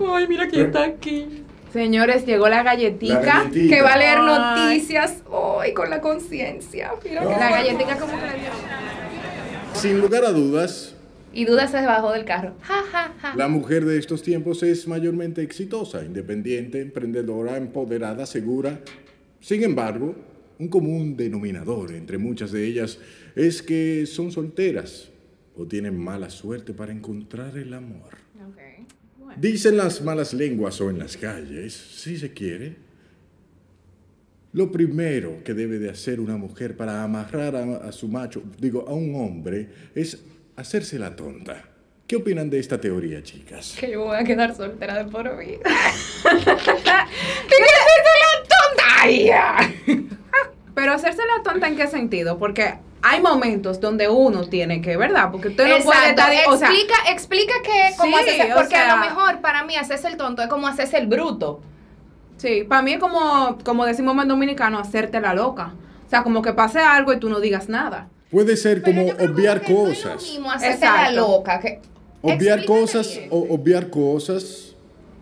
Ay, mira quién está aquí. Señores, llegó la galletica, La galletica. que va a leer Ay. noticias hoy con la conciencia. Mira que la galletica como que le dio. Sin lugar a dudas, Y Duda se bajó del carro. Ja, ja, ja. la mujer de estos tiempos es mayormente exitosa, independiente, emprendedora, empoderada, segura. Sin embargo, un común denominador entre muchas de ellas es que son solteras o tienen mala suerte para encontrar el amor. Ok. Dicen las malas lenguas o en las calles, si se quiere. Lo primero que debe de hacer una mujer para amarrar a, a su macho, digo, a un hombre, es hacerse la tonta. ¿Qué opinan de esta teoría, chicas? Que yo voy a quedar soltera de por vida. ¿Qué hacerse la tonta? Pero hacerse la tonta en qué sentido? Porque hay momentos donde uno tiene que, ¿verdad? Porque usted no puede estar, o sea, explica, explica que cómo Sí, haces, o porque a lo mejor para mí hacerse el tonto es como hacerse el bruto. sí, para mí es como, como decimos en dominicano, hacerte la loca. O sea, como que pase algo y tú no digas nada. Puede ser Pero como obviar que no es cosas. lo mismo hacerse la loca. Que, Obviar cosas bien. o obviar cosas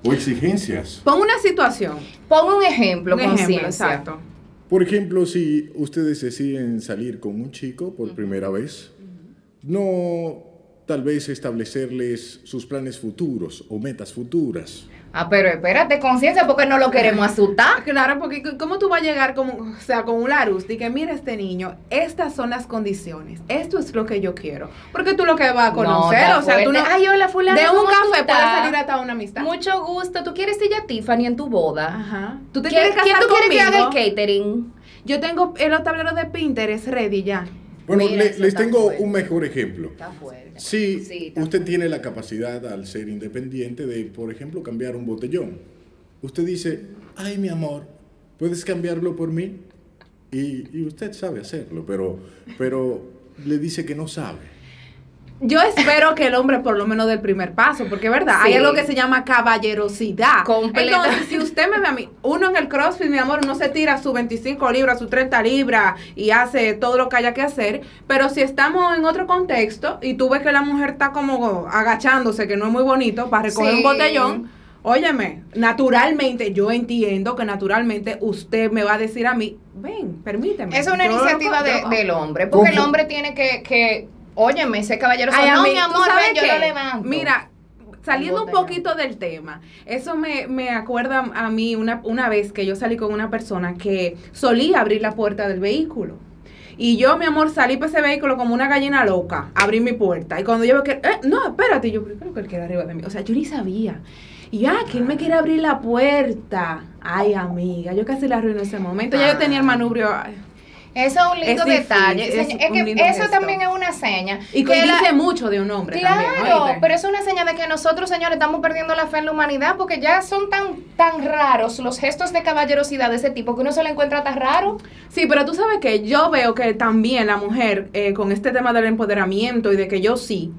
o exigencias. Pon una situación. Pon un ejemplo, Un ejemplo, exacto. Por ejemplo, si ustedes deciden salir con un chico por primera vez, no tal vez establecerles sus planes futuros o metas futuras. Ah, pero espérate, conciencia, porque no lo queremos asustar. Claro, porque ¿cómo tú vas a llegar como, o sea, con un Larus? Y que mira este niño, estas son las condiciones, esto es lo que yo quiero. Porque tú lo que vas a conocer, está o sea, tú no... Ay, hola, fulano, De un ¿cómo tú café puede salir hasta una amistad. Mucho gusto. ¿Tú quieres ir a Tiffany en tu boda? Ajá. ¿Tú te ¿Quién, quieres casar quién tú quieres que haga el catering? Yo tengo el tablero de Pinterest ready ya. Bueno, le- les tengo fuerte. un mejor ejemplo. Está fuerte. Si Sí, está usted tiene la capacidad al ser independiente de, por ejemplo, cambiar un botellón, usted dice, ay mi amor, ¿puedes cambiarlo por mí? Y, y usted sabe hacerlo, pero, pero le dice que no sabe. Yo espero que el hombre por lo menos dé el primer paso, porque es verdad, hay algo que se llama caballerosidad. Completa- Entonces, si usted me ve a mí, uno en el CrossFit, mi amor, uno se tira sus 25 libras, sus 30 libras y hace todo lo que haya que hacer, pero si estamos en otro contexto y tú ves que la mujer está como agachándose, que no es muy bonito, para recoger Sí. un botellón, óyeme, naturalmente, yo entiendo que naturalmente usted me va a decir a mí, ven, permíteme. Es una iniciativa co- de- yo- del hombre, porque el hombre tiene que, que óyeme, ese caballero Ay, no, mi ¿tú amor, ven, yo qué? lo levanto. Mira, saliendo un poquito del tema, eso me, me acuerda a mí una, una vez que yo salí con una persona que solía abrir la puerta del vehículo. Y yo, mi amor, salí para ese vehículo como una gallina loca, abrí mi puerta. Y cuando yo veo que, eh, no, espérate, yo, ¿pero qué es lo que él quiere arriba de mí? O sea, yo ni sabía. Y ya, que él me quiere abrir la puerta. Ay, amiga, yo casi la arruino ese momento. Ya yo tenía el manubrio. ay. Eso es un lindo Es difícil, detalle. es que eso gesto. también es una seña. Y que que la- dice mucho de un hombre también. Claro, ¿oíste? pero es una señal de que nosotros, señores, estamos perdiendo la fe en la humanidad porque ya son tan tan raros los gestos de caballerosidad de ese tipo que uno se lo encuentra tan raro. Sí, pero tú sabes que yo veo que también la mujer, eh, con este tema del empoderamiento y de que yo sí,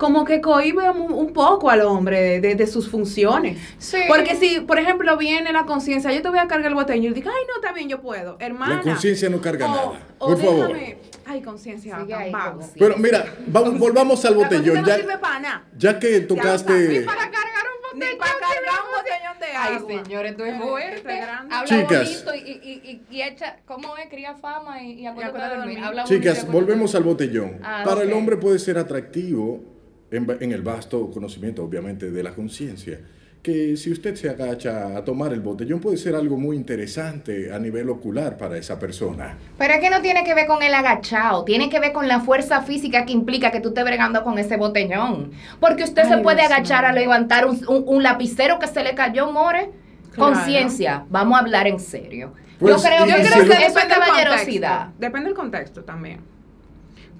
como que cohibe un, un poco al hombre de, de- de sus funciones. Sí. Porque si, por ejemplo, viene la conciencia, yo te voy a cargar el botellón y yo digo, ay, no, está bien, yo puedo, hermana. La conciencia no carga O- nada. o Por favor. déjame- Ay, conciencia, conciencia. Pero mira, vamos, volvamos al botellón. no Ya, sirve para nada. ya que Ya tocaste... Ni para cargar un botellón. Ni para cargar un botellón de Ay, agua. señores, tú es Esto fuerte. grande. Habla Chicas. bonito y, y, y, y echa, ¿cómo es? Cría fama y, y acuérdate de dormir. Habla bonito Chicas, de volvemos al botellón. Ah, Para el ok. hombre puede ser atractivo, en, en el vasto conocimiento, obviamente, de la conciencia, que si usted se agacha a tomar el botellón puede ser algo muy interesante a nivel ocular para esa persona. Pero es que no tiene que ver con el agachado, tiene que ver con la fuerza física que implica que tú estés bregando con ese botellón. Porque usted se Ay, puede Dios agachar a levantar un, un- un lapicero que se le cayó, more. Claro. Conciencia, vamos a hablar en serio. Pues, yo creo y- que y eso, es caballerosidad. contexto. Depende del contexto también.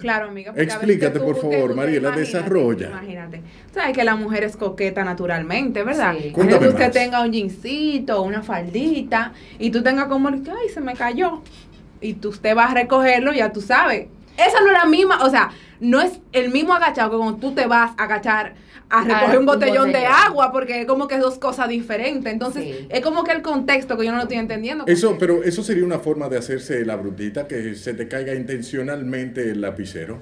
Claro, amiga. Explícate, tú- por favor, Mariela, imagínate, desarrolla. Imagínate. Sabes que la mujer es coqueta naturalmente, ¿verdad? Sí. Que usted más. tenga un jeansito, una faldita, y tú tengas como, el que, ay, se me cayó. Y tú usted va a recogerlo, ya tú sabes. Esa no es la misma, o sea, no es el mismo agachado que cuando tú te vas a agachar a recoger un un botellón de agua, porque es como que es dos cosas diferentes. Entonces, Sí. es como que el contexto que yo no lo estoy entendiendo. Eso, pero eso sería una forma de hacerse la brutita, que se te caiga intencionalmente el lapicero.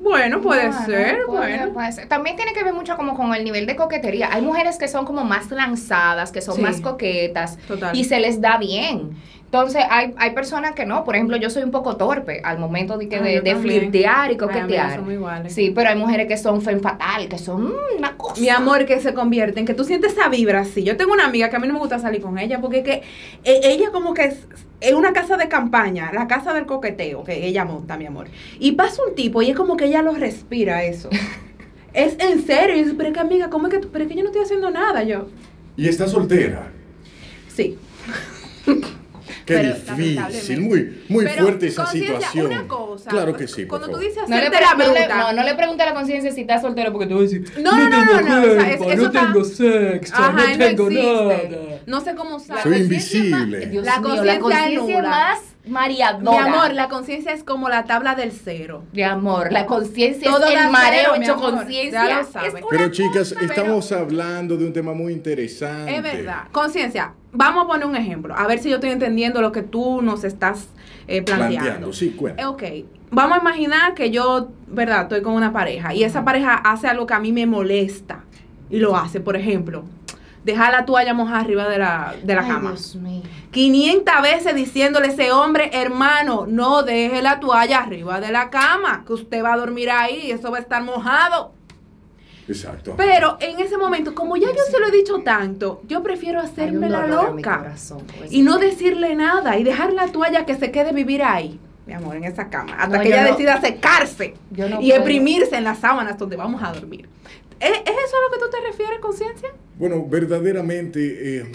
Bueno, puede Bueno, ser, puede- bueno. puede ser. También tiene que ver mucho como con el nivel de coquetería. Hay mujeres que son como más lanzadas, que son Sí. más coquetas Total. y se les da bien. Entonces, hay, hay personas que no. Por ejemplo, yo soy un poco torpe al momento de, que Ah, de, flirtear y coquetear. Sí, pero hay mujeres que son fen fatal, que son una cosa. Mi amor, que se convierte en que tú sientes esa vibra así. Yo tengo una amiga que a mí no me gusta salir con ella porque es que eh, ella como que es, es una casa de campaña, la casa del coqueteo que ella monta, mi amor. Y pasa un tipo y es como que ella lo respira eso. es en serio. Y yo pero es que amiga, ¿cómo es que tú? Pero es que yo no estoy haciendo nada yo. Y está soltera. Sí. Qué Pero, difícil, muy, muy Pero, fuerte esa situación. Una cosa, claro que sí, por Cuando tú dices No le, no, le, no, no le pregunte a la conciencia si está soltero porque tú vas a decir, No, no, no, no, no, o sea, es- cuerpo, eso no está- tengo sexo, Ajá, no no tengo nada. No sé cómo sabe. Soy conciencia es más- invisible. Dios La mío, la conciencia es conciencia más Mi mareadora. amor, la conciencia es como la tabla del cero. Mi amor, la conciencia Todo es el mareo cero, hecho amor, conciencia. ya lo Es sabes. una Pero chicas, cosa, estamos hablando de un tema muy interesante. Es verdad. Conciencia, vamos a poner un ejemplo. A ver si yo estoy entendiendo lo que tú nos estás eh, planteando. Planteando, sí, Eh, cuenta. Ok, vamos a imaginar que yo, ¿verdad? Estoy con una pareja y esa pareja hace algo que a mí me molesta y lo hace, por ejemplo, dejar la toalla mojada arriba de la, de la Ay, cama. Dios mío. 500 veces diciéndole a ese hombre, hermano, no deje la toalla arriba de la cama, que usted va a dormir ahí y eso va a estar mojado. Exacto. Pero en ese momento, como ya yo se lo he dicho tanto, yo prefiero hacerme la loca corazón, pues. y no decirle nada y dejar la toalla que se quede vivir ahí, mi amor, en esa cama, hasta No, que ella no- decida secarse no y puedo. exprimirse en las sábanas donde vamos a dormir. ¿Es, es eso a lo que tú te refieres, conciencia? Bueno, verdaderamente, eh,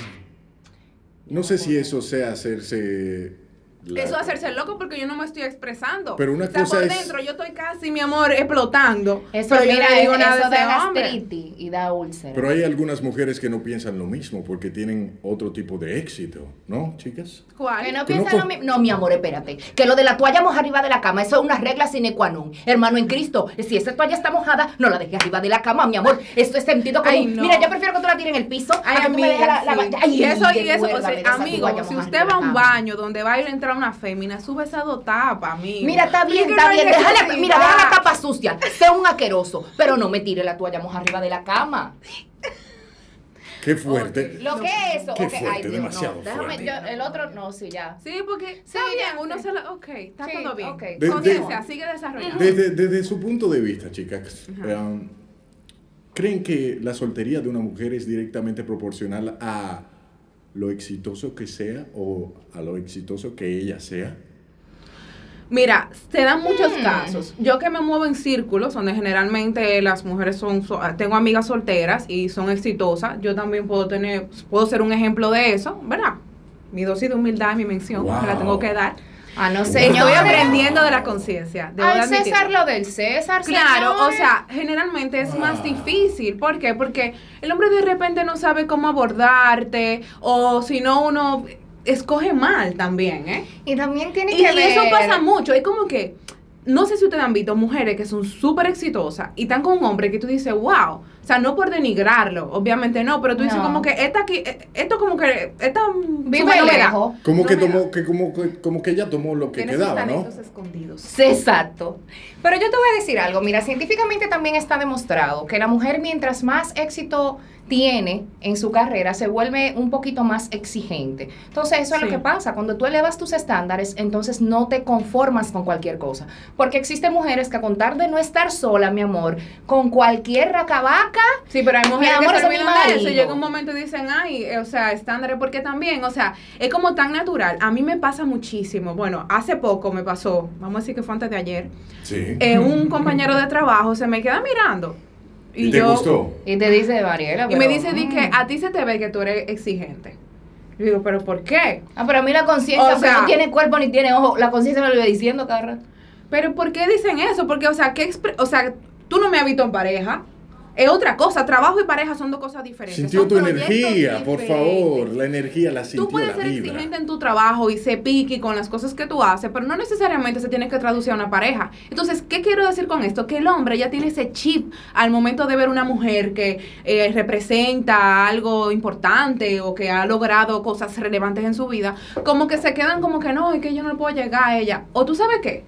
no sé si eso sea hacerse... la- Eso es hacerse loco porque yo no me estoy expresando. Pero una o sea, cosa por es- dentro yo estoy casi, mi amor, explotando. Eso, pero yo mira, no le digo eso nada de da gastritis y da úlcera. Pero hay algunas mujeres que no piensan lo mismo porque tienen otro tipo de éxito, ¿no, chicas? ¿Cuál? Que no piensan lo mismo. No, mi amor, espérate. Que lo de la toalla mojada arriba de la cama, eso es una regla sine qua non. Hermano en Cristo, si esa toalla está mojada, no la dejes arriba de la cama, mi amor. Esto es sentido común. Ay, no. Mira, yo prefiero que tú la tires en el piso Ay, a que tú me dejes la, la amiga, la- sí. Ay, y eso, y eso, o sea, amigo, si usted va a un baño donde va a ir a entrar una fémina, sube esa dos tapas, amigo. Mira, está bien, está no bien. Necesidad. mira, deja la tapa sucia. Sé un aqueroso, pero no me tire la toalla mojada arriba de la cama. Qué fuerte. Lo que es eso. Qué ok, fuerte, ay, Dios, demasiado no. Déjame, fuerte. yo- el otro, no, sí, ya. Sí, porque está Sí, bien, uno sí. se la... Ok, está Sí, todo bien. ok. De- Conciencia, de- sigue desarrollando. Desde, desde su punto de vista, chicas, Ajá. um, ¿creen que la soltería de una mujer es directamente proporcional a lo exitoso que sea o a lo exitoso que ella sea? Mira, se dan muchos Hmm. casos. Yo que me muevo en círculos donde generalmente las mujeres son, so- tengo amigas solteras y son exitosas. Yo también puedo tener, puedo ser un ejemplo de eso, ¿verdad? Mi dosis de humildad y mi mención, Wow. la tengo que dar. Ah, no, Estoy señor. aprendiendo de la conciencia. Al. César lo del César, Claro, o sea, generalmente es más difícil. ¿Por qué? Porque el hombre de repente no sabe cómo abordarte o si no uno escoge mal también, ¿eh? Y también tiene Y, que y ver. eso pasa mucho. Es como que, no sé si ustedes han visto mujeres que son súper exitosas y están con un hombre que tú dices, wow. O sea, no por denigrarlo, obviamente no, pero tú dices No. como que esta aquí, eh, esto como que, esta Vive lejos. Como No que tomó, que como, que, como que ella tomó lo que quedaba, ¿no? escondidos. Exacto. Pero yo te voy a decir algo. Mira, científicamente también está demostrado que la mujer mientras más éxito tiene en su carrera se vuelve un poquito más exigente. Entonces, eso es lo que pasa. Cuando tú elevas tus estándares, entonces no te conformas con cualquier cosa. Porque existen mujeres que a contar de no estar sola, mi amor, con cualquier racabaca, Sí, pero hay mujeres amor, que se de eso llega un momento y dicen, ay, o sea, estándares, porque también, o sea, es como tan natural. A mí me pasa muchísimo. Bueno, hace poco me pasó, vamos a decir que fue antes de ayer, Sí. eh, un compañero de trabajo se me queda mirando. ¿Y, te gustó? y te dice, Mariela, Y me dice, di mm. que a ti se te ve que tú eres exigente. Yo digo, pero ¿por qué? Ah, pero a mí la conciencia, O sea- no tiene cuerpo ni tiene ojo, la conciencia me lo iba diciendo cada rato. Pero ¿por qué dicen eso? Porque, o sea, ¿qué o sea, tú no me has visto en pareja. Es otra cosa. Trabajo y pareja son dos cosas diferentes. Sintió Son tu energía, por favor. La energía la sintió, Tú puedes la ser vibra. exigente en tu trabajo y ser piqui con las cosas que tú haces, pero no necesariamente se tiene que traducir a una pareja. Entonces, ¿qué quiero decir con esto? Que el hombre ya tiene ese chip al momento de ver una mujer que eh, representa algo importante o que ha logrado cosas relevantes en su vida, como que se quedan como que no, es que yo no puedo llegar a ella. O tú sabes qué?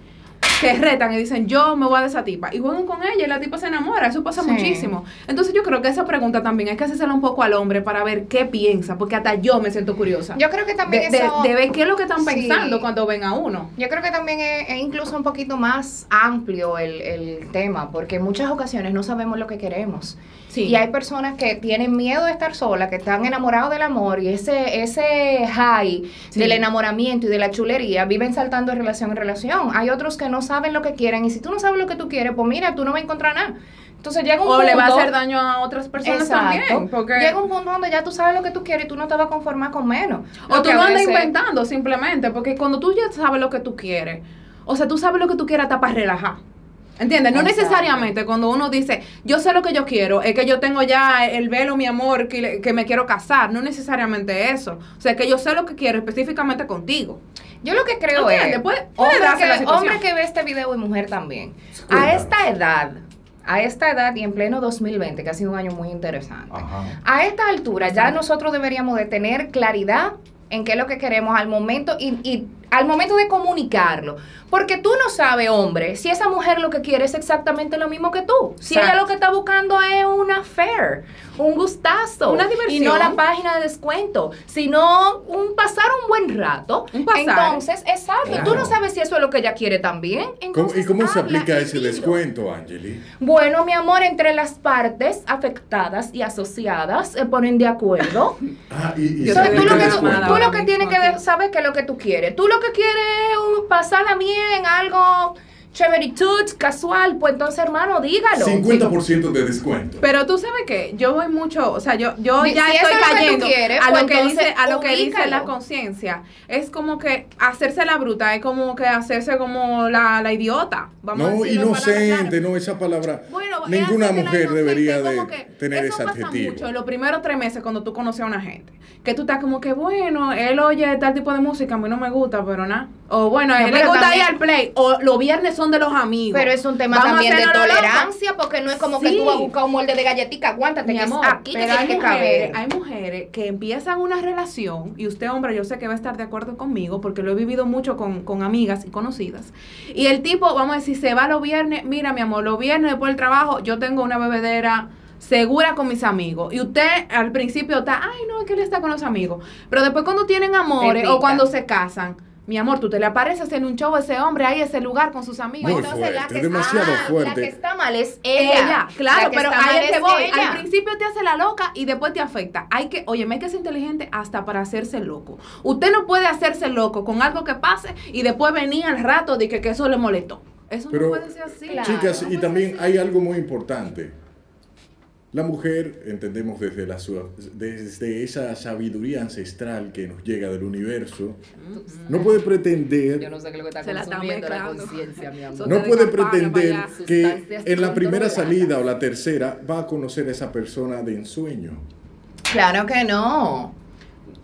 Se retan y dicen, yo me voy a de esa tipa. Y juegan con ella y la tipa se enamora. Eso pasa Sí. muchísimo. Entonces yo creo que esa pregunta también hay que hacérsela un poco al hombre para ver qué piensa, porque hasta yo me siento curiosa. Yo creo que también de, eso... de ver qué es lo que están Sí. pensando cuando ven a uno. Yo creo que también es, es incluso un poquito más amplio el, el tema, porque en muchas ocasiones no sabemos lo que queremos. Sí. Y hay personas que tienen miedo de estar solas, que están enamorados del amor y ese, ese high Sí. del enamoramiento y de la chulería viven saltando de relación en relación. Hay otros que no saben lo que quieren y si tú no sabes lo que tú quieres, pues mira, tú no vas a encontrar nada. Entonces llega un o punto... le va a hacer daño a otras personas Exacto. también. Porque, Llega un punto donde ya tú sabes lo que tú quieres y tú no te vas a conformar con menos. o Lo tú a andas inventando simplemente, porque cuando tú ya sabes lo que tú quieres, o sea, tú sabes lo que tú quieres hasta para relajar. ¿Entiendes? No Exacto. necesariamente cuando uno dice, yo sé lo que yo quiero, es que yo tengo ya el velo, mi amor, que, le- que me quiero casar. No necesariamente eso. O sea, que yo sé lo que quiero específicamente contigo. Yo lo que creo es, puede- puede hombre, que, hombre que ve este video y mujer también. A esta edad, a esta edad y en pleno 2020, que ha sido un año muy interesante, Ajá. a esta altura ya nosotros deberíamos de tener claridad en qué es lo que queremos al momento y, y al momento de comunicarlo. Porque tú no sabes, hombre, si esa mujer lo que quiere es exactamente lo mismo que tú. Si ella lo que está buscando es una affair, un gustazo. Una diversión. Y no la página de descuento, sino un pasar un buen rato. Un pasar. Entonces, exacto. Claro. Tú no sabes si eso es lo que ella quiere también. ¿Cómo- Entonces, ¿Y cómo se aplica ese dilo. descuento, Angeli? Bueno, mi amor, entre las partes afectadas y asociadas se ponen de acuerdo. Ah, y, Entonces, tú lo que, tú, tú lo que tienes que saber qué es lo que tú quieres. Tú lo que quieres es pasarla bien, algo chéveritud, casual. Pues entonces, hermano, dígalo. 50% de descuento. Pero tú sabes que yo voy mucho, o sea, yo, yo Si ya estoy lo que cayendo quieres, a pues lo que entonces dice, a lo que dice la conciencia. Es como que hacerse la bruta, es como que hacerse como la, la idiota. Vamos a No, palabras inocente, no, esa palabra. Bueno, ninguna mujer inocente, debería de que tener eso ese pasa adjetivo. mucho en los primeros tres meses cuando tú conoces a una gente. Que tú estás como que, bueno, él oye tal tipo de música, a mí no me gusta, pero nada. O bueno, a No, él le gusta también- ir al play. O los viernes son de los amigos. Pero es un tema Vamos también de tolerancia, porque no es como que tú vas a buscar un molde de galletica, aguántate, Mi que es amor, aquí pero tiene hay que mujeres, caber. hay mujeres que empiezan una relación, y usted, hombre, yo sé que va a estar de acuerdo conmigo, porque lo he vivido mucho con, con amigas y conocidas. Y el tipo, vamos a decir, se va los viernes, mira, mi amor, los viernes después del trabajo, yo tengo una bebedera segura con mis amigos. Y usted al principio está, ay, no, es que él está con los amigos. Pero después cuando tienen amores o cuando se casan, mi amor, tú te le apareces en un show a ese hombre ahí, ese lugar con sus amigos. Muy Entonces, la que demasiado está, fuerte. La que está mal es ella. Ella, claro, pero ahí es que es voy. ella. Al principio te hace la loca y después te afecta. Hay que, oye, hay que ser inteligente hasta para hacerse loco. Usted no puede hacerse loco con algo que pase y después venir al rato de que, que eso le molestó. Eso Pero, no puede ser así. Claro. Chicas, No y también hay algo muy importante. La mujer, entendemos desde, la, su- desde esa sabiduría ancestral que nos llega del universo, no puede pretender Yo no sé qué es lo que está la conciencia, mi amor. No puede pretender que en la primera salida o la tercera va a conocer a esa persona de ensueño. Claro que no.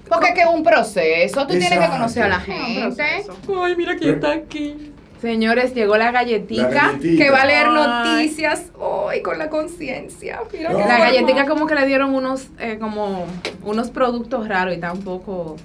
Porque es que es un proceso, tú tienes que Exacto. conocer a la gente. Ay, mira quién está aquí. Señores, llegó la galletita. Que va a leer noticias hoy con la conciencia. No. La forma. galletica como que le dieron unos, eh, como, unos productos raros y está un poco,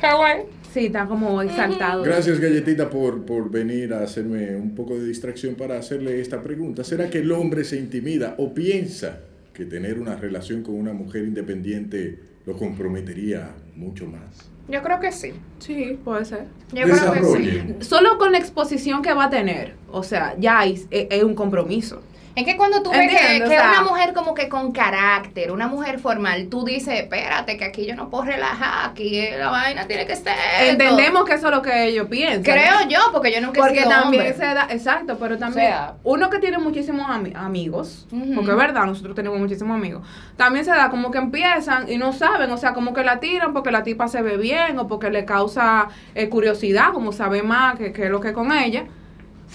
Hawaii. sí, está como exaltado. Gracias, Galletita, por, por venir a hacerme un poco de distracción para hacerle esta pregunta. ¿Será que el hombre se intimida o piensa que tener una relación con una mujer independiente lo comprometería mucho más. Yo creo que sí. Sí, puede ser. Yo creo que sí. Solo con la exposición que va a tener, o sea, ya es, es- es un compromiso. Es que cuando tú ves que, Entiendo, que o sea- una mujer como que con carácter, una mujer formal, tú dices, espérate, que aquí yo no puedo relajar, aquí la vaina tiene que ser. Entendemos que eso es lo que ellos piensan. Creo yo, porque yo nunca he Porque también hombre. se da, exacto, pero también O sea- uno que tiene muchísimos ami- amigos, porque es verdad, nosotros tenemos muchísimos amigos, también se da como que empiezan y no saben, o sea, como que la tiran porque la tipa se ve bien o porque le causa eh, curiosidad, como sabe más que, que es lo que es con ella,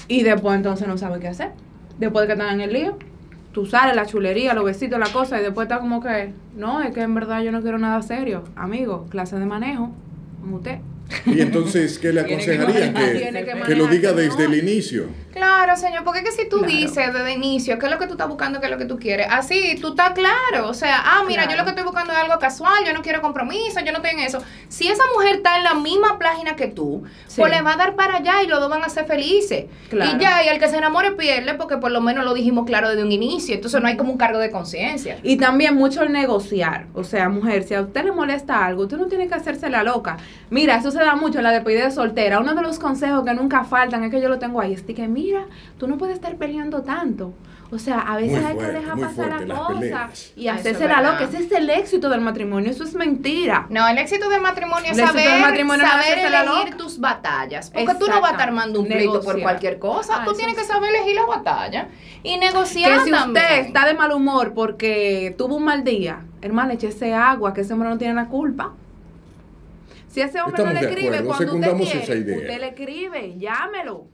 y después entonces no sabe qué hacer. Después de que están en el lío, tú sales, la chulería, los besitos, la cosa, y después está como que, no, es que en verdad yo no quiero nada serio. Amigo, clase de manejo, como usted. Y entonces, ¿qué le Tiene que Que, tiene que que lo diga desde ¿no? el inicio. Claro, señor, porque es que si tú Claro. dices desde el inicio qué es lo que tú estás buscando, qué es lo que tú quieres, así tú estás claro. O sea, ah, mira, yo lo que estoy buscando es algo casual, yo no quiero compromiso, yo no estoy en eso. Si esa mujer está en la misma página que tú, Sí. pues le va a dar para allá y los dos van a ser felices. Claro. Y ya, y el que se enamore pierde porque por lo menos lo dijimos claro desde un inicio. Entonces no hay como un cargo de conciencia. Y también mucho el negociar. O sea, mujer, si a usted le molesta algo, usted no tiene que hacerse la loca. Mira, eso se da mucho en la despedida de soltera. Uno de los consejos que nunca faltan es que yo lo tengo ahí. Es que, mira, tú no puedes estar peleando tanto. O sea, a veces hay que dejar pasar fuerte la las cosa y hacerse la loca. Ese es el éxito del matrimonio. Eso es mentira. No, el éxito del matrimonio es El saber, del matrimonio elegir loca. tus batallas. Porque tú no vas a estar armando un pleito por cualquier cosa. Ah, tú tienes que saber elegir la batalla y negociar Que si también. usted está de mal humor porque tuvo un mal día, hermano, ese agua, que ese hombre no tiene la culpa. Si ese hombre Estamos no le escribe acuerdo, cuando usted quiere, esa idea. usted le escribe, llámelo.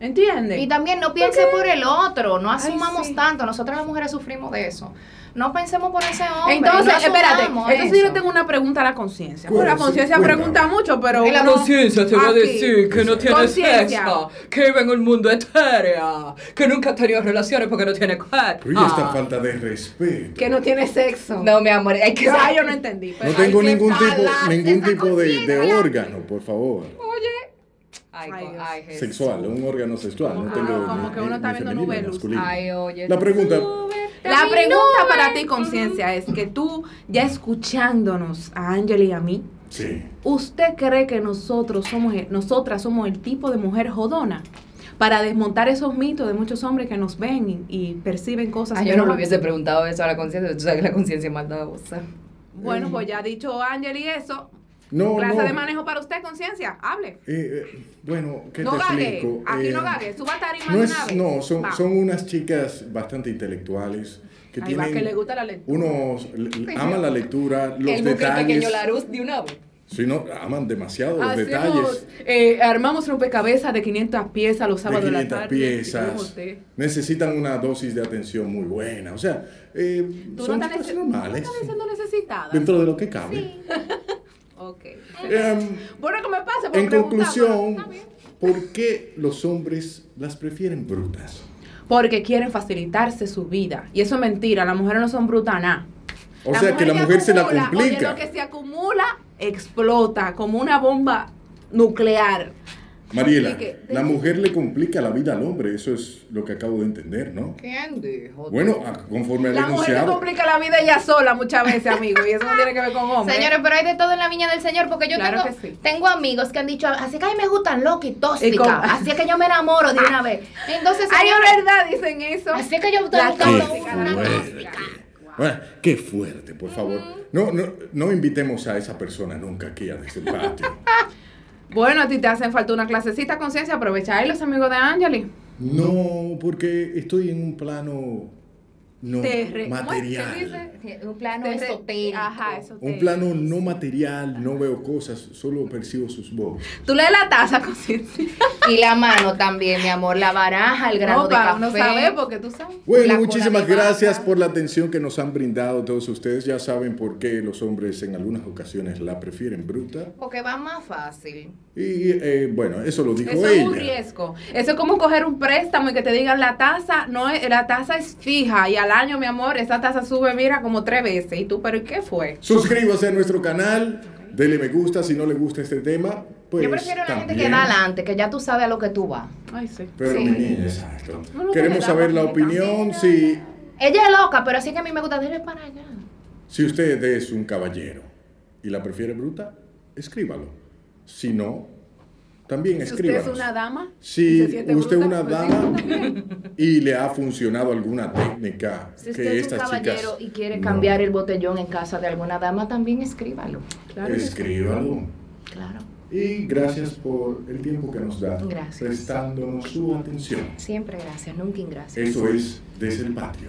¿Entiende? Y también no piense por el otro, no asumamos sí. tanto. Nosotras las mujeres sufrimos de eso. No pensemos por ese hombre. Entonces, no espérate, entonces yo eso. le tengo una pregunta a la conciencia. ¿Cuál Bueno, la conciencia pregunta mucho, pero la conciencia te va a decir que no tiene Conciencia. sexo, que vive en un mundo etéreo, que nunca ha tenido relaciones porque no tiene cuerpo. Y esta Ah. falta de respeto. que no tiene sexo. No, mi amor, hay que Ya, yo no entendí. pero No tengo ningún tipo, ningún tipo de, de órgano, por favor. Ay, Ay, ay. Sexual, un órgano sexual. No Como- tengo como ni- que uno ni- está ni viendo oye. La pregunta, La pregunta para ti, conciencia, es que tú, ya escuchándonos a Ángel y a mí, sí. ¿usted cree que nosotros somos, el- nosotras somos el tipo de mujer jodona? Para desmontar esos mitos de muchos hombres que nos ven y, y perciben cosas Ay, que yo no no- hubiese preguntado eso a la conciencia. Tú sabes que la conciencia es maldadosa. Bueno, pues ya ha dicho Ángel y eso. No, clase no. de manejo para usted, conciencia. Hable. Eh, eh, bueno, ¿qué no te gague. explico? Aquí Eh, no gague. Suba tarima No, es, una vez. no son, Va. son unas chicas bastante intelectuales que Ahí va, tienen que le gusta la lectura. unos le- aman la lectura, los el detalles. pequeño Larus de una vez. Sí, no, aman demasiado los Hacemos, detalles. eh, armamos rompecabezas de 500 piezas los sábados de, 500 la tarde. piezas. Necesitan una dosis de atención muy buena. O sea, eh, Tú son no estás, no estás diciendo necesitada. Dentro de lo que cabe. Em, Bueno, ¿qué me pasa? En conclusión. ¿por qué los hombres las prefieren brutas? Porque quieren facilitarse su vida. Y eso es mentira. Las mujeres no son brutas nada. O sea, que la mujer se la acumula, complica. Oye, lo que se acumula explota como una bomba nuclear. Mariela, que- la mujer le complica la vida al hombre, eso es lo que acabo de entender, ¿no? ¿Quién dijo? Bueno, a- conforme al La mujer complica la vida ella sola muchas veces, amigo. Y eso no tiene que ver con hombres. Señores, pero hay de todo en la viña del Señor, porque yo Claro tengo, que sí. tengo amigos que han dicho, así que a mí me gustan loca y tóxica, Y con- así es que yo me enamoro de una vez. Entonces, Ay, señores, es verdad, dicen eso. así es que yo estoy buscando una tóxica. Bueno, qué fuerte, por favor. No, no, no invitemos a esa persona nunca aquí a el patio. Bueno, a ti te hacen falta una clasecita conciencia. Aprovecha ahí los amigos de Angeli. No, porque estoy en un plano no Terre- material. ¿cómo es que dice? Un plano Terre- esotérico. Ajá, eso Un plano no material, no veo cosas, solo percibo sus voces. Tú lees la taza, conciencia. Y la mano también, mi amor, la baraja, el grano No, de para café. uno saber, porque tú sabes. Bueno, La muchísimas gracias por la atención que nos han brindado todos ustedes. Ya saben por qué los hombres en algunas ocasiones la prefieren bruta. Porque va más fácil. Y eh, bueno, eso lo dijo Eso ella. es un riesgo. Eso es como coger un préstamo y que te digan la tasa, no es, la tasa es fija y al año, mi amor, esa tasa sube, mira, como tres veces. Y tú, pero ¿y qué fue? Suscríbase a nuestro canal, dele me gusta si no le gusta este tema. Pues, yo prefiero la gente que también. va adelante, que ya tú sabes a lo que tú vas. Ay, sí. Pero Sí. mi niña, exacto. No, Queremos saber la opinión si Ella es loca, pero así que a mí me gusta, dele para allá. Si usted es un caballero y la prefiere bruta, escríbalo. Si no, también Si usted es una dama. Si usted es una pues dama y le ha funcionado alguna técnica Si que usted es un estas caballero chicas y quiere no. cambiar el botellón en casa de alguna dama, también escríbalo. Claro escríbalo. Claro. Y gracias por el tiempo que nos da Gracias. prestándonos su atención. Siempre gracias, nunca ingracias. Eso es desde el patio.